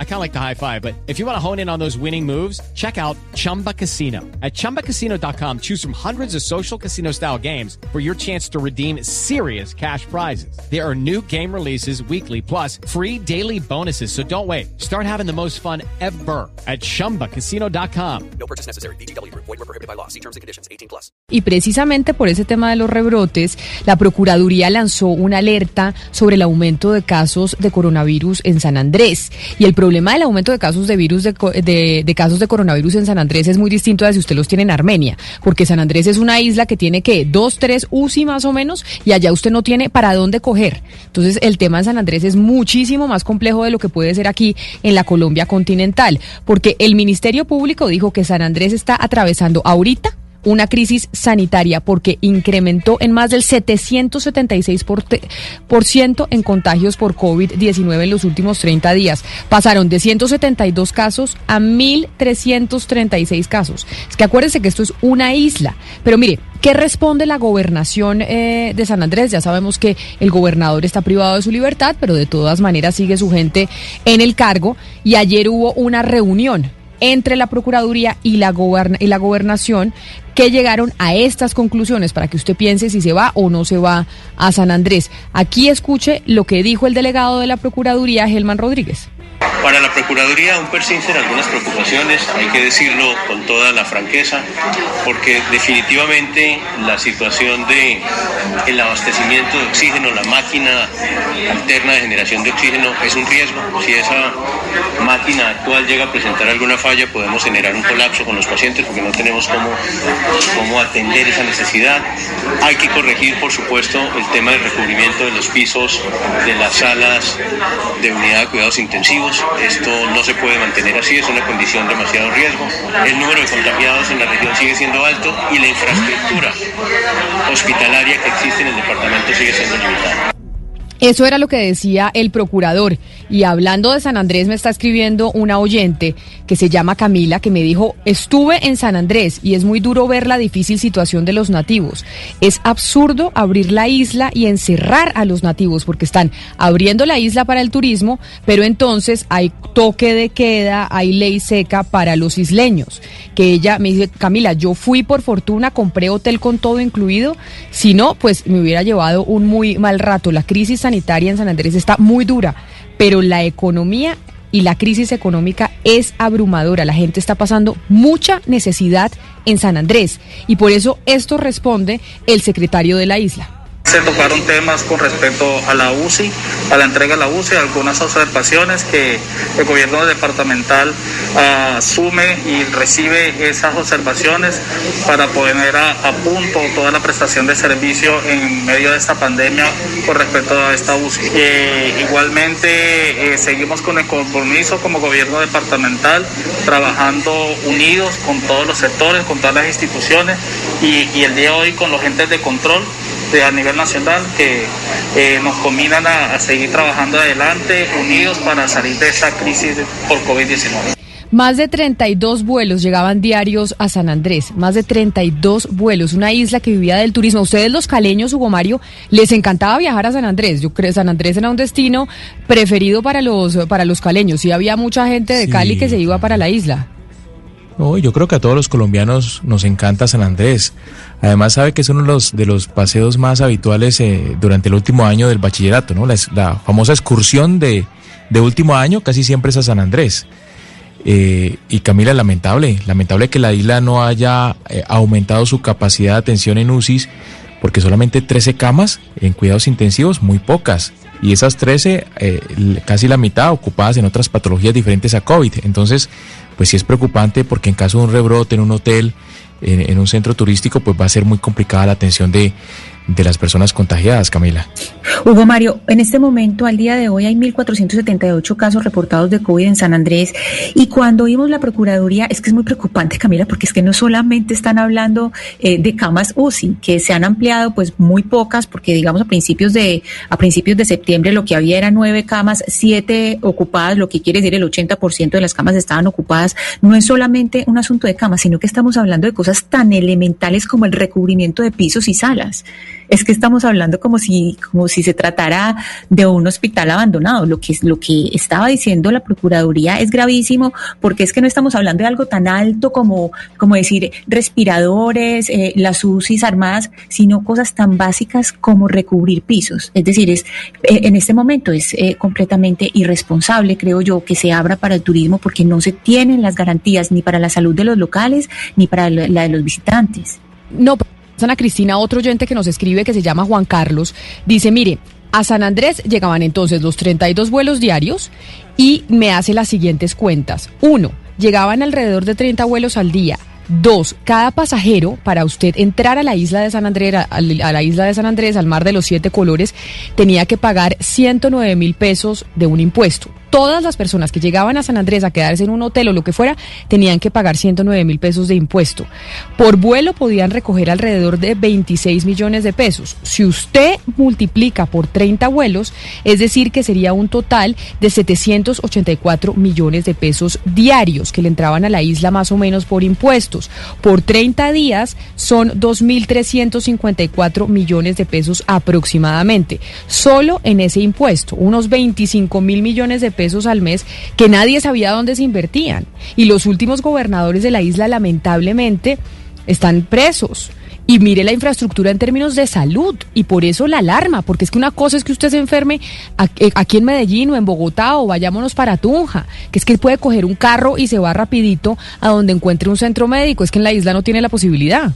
I kind of like the high five, but if you want to hone in on those winning moves, check out Chumba Casino. At ChumbaCasino.com, choose from hundreds of social casino style games for your chance to redeem serious cash prizes. There are new game releases weekly, plus free daily bonuses. So don't wait. Start having the most fun ever at ChumbaCasino.com. No purchase necessary. BGW. Void were prohibited by law. See terms and conditions. 18 plus. Y precisamente por ese tema de los rebrotes, la Procuraduría lanzó una alerta sobre el aumento de casos de coronavirus en San Andrés. Y el problema del aumento de casos de virus de, de, casos de coronavirus en San Andrés es muy distinto a si usted los tiene en Armenia, porque San Andrés es una isla que tiene que dos, tres UCI más o menos, y allá usted no tiene para dónde coger. Entonces el tema en San Andrés es muchísimo más complejo de lo que puede ser aquí en la Colombia continental, porque el Ministerio Público dijo que San Andrés está atravesando ahorita una crisis sanitaria porque incrementó en más del 776% en contagios por COVID-19 en los últimos 30 días. Pasaron de 172 casos a 1.336 casos. Es que acuérdense que esto es una isla. Pero mire, ¿Qué responde la gobernación eh, de San Andrés? Ya sabemos que el gobernador está privado de su libertad, pero de todas maneras sigue su gente en el cargo. Y ayer hubo una reunión entre la Procuraduría y la, Gobernación que llegaron a estas conclusiones para que usted piense si se va o no se va a San Andrés. Aquí escuche lo que dijo el delegado de la Procuraduría, Gelman Rodríguez. Para la Procuraduría aún persisten algunas preocupaciones, hay que decirlo con toda la franqueza, porque definitivamente la situación de abastecimiento de oxígeno, la máquina alterna de generación de oxígeno es un riesgo. Si esa máquina actual llega a presentar alguna falla, podemos generar un colapso con los pacientes porque no tenemos cómo, cómo atender esa necesidad. Hay que corregir, por supuesto, el tema del recubrimiento de los pisos de las salas de unidad de cuidados intensivos esto no se puede mantener así, es una condición de demasiado riesgo. El número de contagiados en la región sigue siendo alto y la infraestructura hospitalaria que existe en el departamento sigue siendo limitada. Eso era lo que decía el procurador. Y hablando de San Andrés, me está escribiendo una oyente que se llama Camila, que me dijo, estuve en San Andrés y es muy duro ver la difícil situación de los nativos. Es absurdo abrir la isla y encerrar a los nativos porque están abriendo la isla para el turismo, pero entonces hay toque de queda, hay ley seca para los isleños. Que ella me dice, Camila, yo fui por fortuna, compré hotel con todo incluido, si no, pues me hubiera llevado un muy mal rato. La crisis sanitaria en San Andrés está muy dura, pero la economía y la crisis económica es abrumadora. La gente está pasando mucha necesidad en San Andrés y por eso esto responde el secretario de la isla. Se tocaron temas con respecto a la UCI, a la entrega de la UCI, algunas observaciones que el gobierno departamental ah, asume y recibe esas observaciones para poner a, punto toda la prestación de servicio en medio de esta pandemia con respecto a esta UCI. Eh, igualmente eh, seguimos con el compromiso como gobierno departamental, trabajando unidos con todos los sectores, con todas las instituciones y, y el día de hoy con los entes de control a nivel nacional que eh, nos combinan a, seguir trabajando adelante, unidos para salir de esa crisis por COVID-19. Más de 32 vuelos llegaban diarios a San Andrés, más de 32 vuelos, una isla que vivía del turismo. ustedes los caleños, Hugo Mario, les encantaba viajar a San Andrés. Yo creo que San Andrés era un destino preferido para los para los caleños. Sí había mucha gente de Cali que se iba para la isla. No, yo creo que a todos los colombianos nos encanta San Andrés. Además sabe que es uno de los, de los paseos más habituales eh, durante el último año del bachillerato, ¿no? La, la famosa excursión de, de, último año casi siempre es a San Andrés. Eh, y Camila, lamentable, lamentable que la isla no haya eh, aumentado su capacidad de atención en UCIs, porque solamente 13 camas en cuidados intensivos, muy pocas. Y esas 13, casi la mitad ocupadas en otras patologías diferentes a COVID. Entonces, pues sí es preocupante porque en caso de un rebrote en un hotel, en, un centro turístico, pues va a ser muy complicada la atención de, de las personas contagiadas, Camila. Hugo Mario, en este momento, al día de hoy, hay 1.478 casos reportados de COVID en San Andrés. Y cuando vimos la Procuraduría, es que es muy preocupante, Camila, porque es que no solamente están hablando eh, de camas UCI, que se han ampliado pues muy pocas, porque digamos a principios de a principios de septiembre lo que había era nueve camas, siete ocupadas, lo que quiere decir el 80% de las camas estaban ocupadas. No es solamente un asunto de camas, sino que estamos hablando de cosas tan elementales como el recubrimiento de pisos y salas es que estamos hablando como si, como si se tratara de un hospital abandonado. Lo que, lo que estaba diciendo la Procuraduría es gravísimo porque es que no estamos hablando de algo tan alto como, como decir respiradores, eh, las UCIs armadas, sino cosas tan básicas como recubrir pisos. Es decir, es, eh, en este momento es eh, completamente irresponsable, creo yo, que se abra para el turismo porque no se tienen las garantías ni para la salud de los locales ni para la de los visitantes. No, Ana Cristina, otro oyente que nos escribe que se llama Juan Carlos, dice, mire, a San Andrés llegaban entonces los 32 vuelos diarios y me hace las siguientes cuentas. Uno, llegaban alrededor de 30 vuelos al día. Dos, cada pasajero, para usted entrar a la isla de San Andrés, a la isla de San Andrés, al mar de los siete colores, tenía que pagar 109 mil pesos de un impuesto todas las personas que llegaban a San Andrés a quedarse en un hotel o lo que fuera, tenían que pagar 109 mil pesos de impuesto. Por vuelo podían recoger alrededor de 26 millones de pesos. Si usted multiplica por 30 vuelos, es decir, que sería un total de 784 millones de pesos diarios que le entraban a la isla más o menos por impuestos. Por 30 días son 2.354 millones de pesos aproximadamente. Solo en ese impuesto, unos 25 mil millones de pesos al mes que nadie sabía dónde se invertían. Y los últimos gobernadores de la isla lamentablemente están presos. Y mire la infraestructura en términos de salud y por eso la alarma, porque es que una cosa es que usted se enferme eh, aquí en Medellín o en Bogotá o vayámonos para Tunja, que es que puede coger un carro y se va rapidito a donde encuentre un centro médico, es que en la isla no tiene la posibilidad.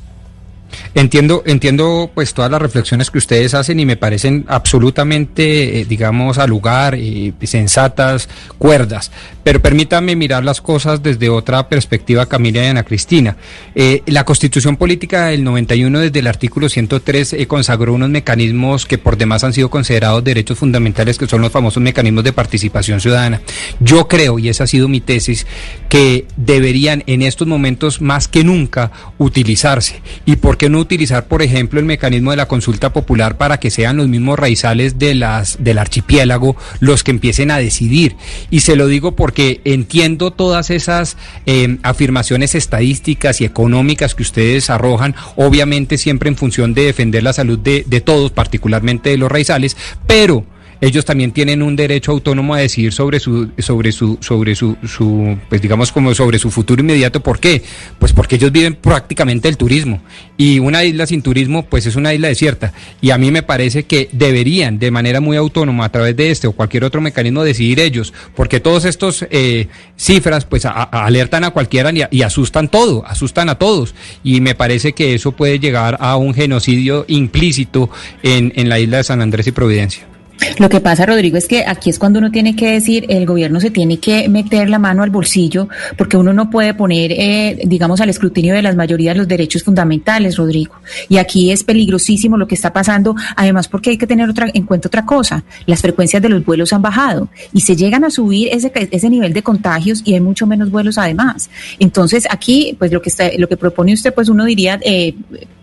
Entiendo, entiendo pues todas las reflexiones que ustedes hacen y me parecen absolutamente, eh, digamos, al lugar, y sensatas, cuerdas. Pero permítanme mirar las cosas desde otra perspectiva, Camila y Ana Cristina. Eh, la Constitución Política del 91, desde el artículo 103, eh, consagró unos mecanismos que por demás han sido considerados derechos fundamentales, que son los famosos mecanismos de participación ciudadana. Yo creo, y esa ha sido mi tesis, que deberían en estos momentos más que nunca utilizarse. ¿Y por qué no utilizar, por ejemplo, el mecanismo de la consulta popular para que sean los mismos raizales de las, del archipiélago los que empiecen a decidir? Y se lo digo porque entiendo todas esas eh, afirmaciones estadísticas y económicas que ustedes arrojan, obviamente siempre en función de defender la salud de, de todos, particularmente de los raizales, pero ellos también tienen un derecho autónomo a decidir sobre su, sobre su, sobre su, su, pues digamos como sobre su futuro inmediato. ¿Por qué? Pues porque ellos viven prácticamente el turismo. Y una isla sin turismo, pues es una isla desierta. Y a mí me parece que deberían, de manera muy autónoma, a través de este o cualquier otro mecanismo, decidir ellos. Porque todos estos eh, cifras, pues alertan a cualquiera y, y asustan todo, asustan a todos. Y me parece que eso puede llegar a un genocidio implícito en, en la isla de San Andrés y Providencia. Lo que pasa, Rodrigo, es que aquí es cuando uno tiene que decir, el gobierno se tiene que meter la mano al bolsillo, porque uno no puede poner, eh, digamos, al escrutinio de las mayorías los derechos fundamentales, Rodrigo. Y aquí es peligrosísimo lo que está pasando, además porque hay que tener otra, en cuenta otra cosa, las frecuencias de los vuelos han bajado y se llegan a subir ese, ese nivel de contagios y hay mucho menos vuelos además. Entonces, aquí, pues lo que está, lo que propone usted, pues uno diría, eh,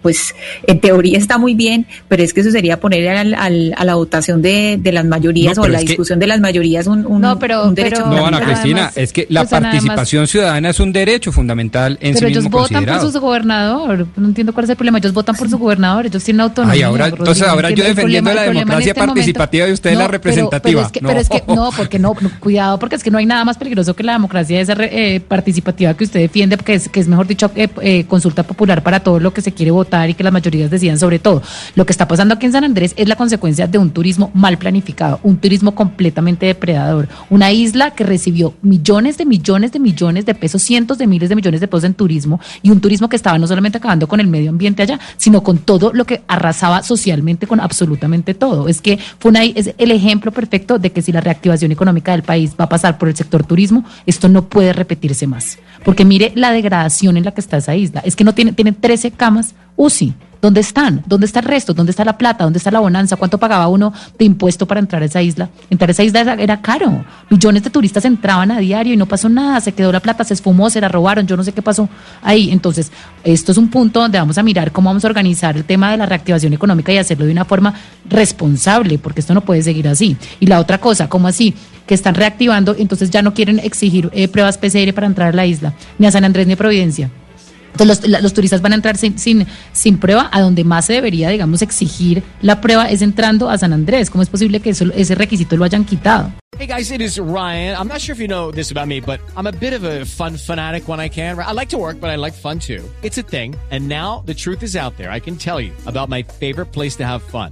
pues en teoría está muy bien, pero es que eso sería poner al, a la votación de, de las mayorías o la discusión de las mayorías un, un, no, pero, derecho. no, Ana Cristina, es que la pues, participación ciudadana es un derecho fundamental en pero sí ellos votan por su gobernador, no entiendo cuál es el problema, ellos votan por su gobernador, ellos tienen autonomía. Ay, ahora, entonces ahora yo defendiendo la democracia este participativa y usted la representativa. Pero, es que, no. porque no, cuidado, porque es que no hay nada más peligroso que la democracia esa eh, participativa que usted defiende, porque es, que es mejor dicho eh, eh, consulta popular para todo lo que se quiere votar y que las mayorías decidan sobre todo. Lo que está pasando aquí en San Andrés es la consecuencia de un turismo mal planificado, un turismo completamente depredador, una isla que recibió millones de millones de millones de pesos, cientos de miles de millones de pesos en turismo y un turismo que estaba no solamente acabando con el medio ambiente allá, sino con todo lo que arrasaba socialmente con absolutamente todo. Es que fue una, es el ejemplo perfecto de que si la reactivación económica del país va a pasar por el sector turismo, esto no puede repetirse más. Porque mire la degradación en la que está esa isla. Es que no tiene, tiene 13 camas UCI ¿Dónde están? ¿Dónde está el resto? ¿Dónde está la plata? ¿Dónde está la bonanza? ¿Cuánto pagaba uno de impuesto para entrar a esa isla? Entrar a esa isla era, caro. Millones de turistas entraban a diario y no pasó nada. Se quedó la plata, se esfumó, se la robaron. Yo no sé qué pasó ahí. Entonces, esto es un punto donde vamos a mirar cómo vamos a organizar el tema de la reactivación económica y hacerlo de una forma responsable, porque esto no puede seguir así. Y la otra cosa, ¿cómo así? Que están reactivando, entonces ya no quieren exigir eh, pruebas PCR para entrar a la isla, ni a San Andrés ni a Providencia. Entonces los, turistas van a entrar sin, sin, sin, prueba, a donde más se debería, digamos, exigir la prueba es entrando a San Andrés. ¿Cómo es posible que eso, ese requisito lo hayan quitado? Hey guys, it is Ryan. I'm not sure if you know this about me, but I'm a bit of a fun fanatic when I can. I like to work, but I like fun too. It's a thing. And now the truth is out there. I can tell you about my favorite place to have fun.